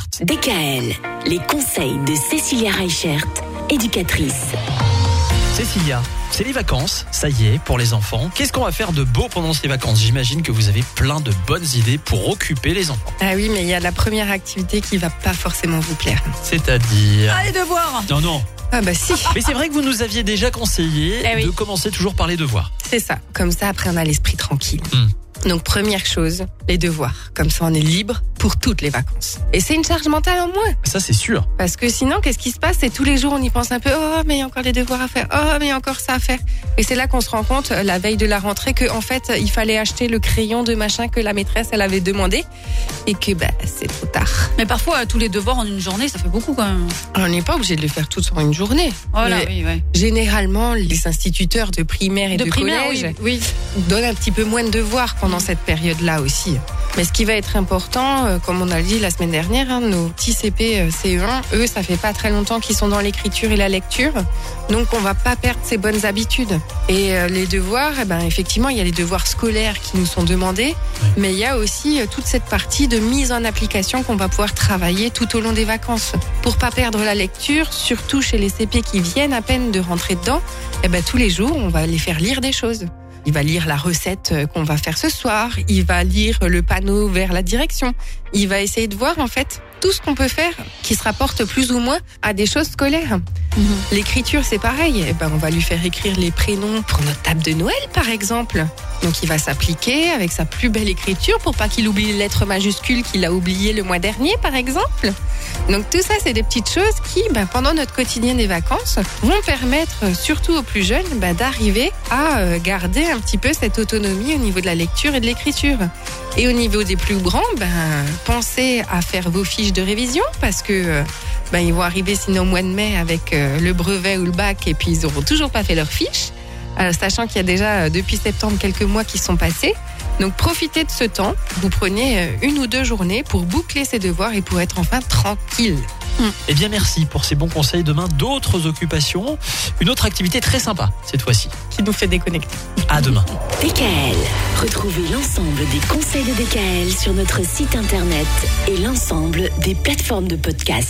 Reichert. DKL, les conseils de Cécilia Reichert, éducatrice. Cécilia, c'est les vacances, ça y est, pour les enfants. Qu'est-ce qu'on va faire de beau pendant ces vacances? J'imagine que vous avez plein de bonnes idées pour occuper les enfants. Ah oui, mais il y a la première activité qui va pas forcément vous plaire. C'est-à-dire... Allez, devoirs Non, non. Ah bah si, Mais c'est vrai que vous nous aviez déjà conseillé Eh oui. de commencer toujours par les devoirs. c'est ça. Comme ça, après, on a l'esprit tranquille. Hmm. Donc, première chose, les devoirs. Comme ça, on est libre pour toutes les vacances. Et c'est une charge mentale en moins. Ça, c'est sûr. Parce que sinon, qu'est-ce qui se passe? C'est tous les jours, on y pense un peu. Oh, mais il y a encore les devoirs à faire. Oh, mais il y a encore ça à faire. Et c'est là qu'on se rend compte, euh, la veille de la rentrée, que en fait, il fallait acheter le crayon de machin que la maîtresse, elle avait demandé. Et que, bah, c'est trop tard. Mais parfois, euh, tous les devoirs en une journée, ça fait beaucoup quand même. On n'est pas obligé de le faire tout sur une journée. Voilà, Mais oui, ouais. Généralement, les instituteurs de primaire et de, primaire, collège oui. oui. donne un petit peu moins de devoirs pendant cette période-là aussi. Mais ce qui va être important, euh, comme on a dit la semaine dernière, hein, nos petits CP, euh, CE1, eux, ça fait pas très longtemps qu'ils sont dans l'écriture et la lecture, donc on va pas perdre ces bonnes habitudes. Et euh, les devoirs, eh ben effectivement, il y a les devoirs scolaires qui nous sont demandés, mais il y a aussi euh, toute cette partie de mise en application qu'on va pouvoir travailler tout au long des vacances. Pour pas perdre la lecture, surtout chez les CP qui viennent à peine de rentrer dedans, eh ben tous les jours, on va les faire lire des choses. Il va lire la recette euh, qu'on va faire ce soir. Il va lire le panneau vers la direction. Il va essayer de voir en fait tout ce qu'on peut faire qui se rapporte plus ou moins à des choses scolaires. L'écriture, c'est pareil. Eh ben, on va lui faire écrire les prénoms pour notre table de Noël, par exemple. Donc, il va s'appliquer avec sa plus belle écriture pour pas qu'il oublie les lettres majuscules qu'il a oubliées le mois dernier, par exemple. Donc, tout ça, c'est des petites choses qui, ben, pendant notre quotidien des vacances, vont permettre, surtout aux plus jeunes, ben, d'arriver à euh, garder un petit peu cette autonomie au niveau de la lecture et de l'écriture. Et au niveau des plus grands, ben, pensez à faire vos fiches de révision parce que euh, ils vont arriver sinon au mois de mai avec euh, le brevet ou le bac et puis ils auront toujours pas fait leurs fiches, Euh, sachant qu'il y a déjà euh, depuis septembre quelques mois qui sont passés. Donc profitez de ce temps, vous prenez euh, une ou deux journées pour boucler ces devoirs et pour être enfin tranquille. Eh bien, merci pour ces bons conseils. Demain, d'autres occupations. Une autre activité très sympa, cette fois-ci. Qui nous fait déconnecter. À demain. DKL, retrouvez l'ensemble des conseils de DKL sur notre site internet et l'ensemble des plateformes de podcast.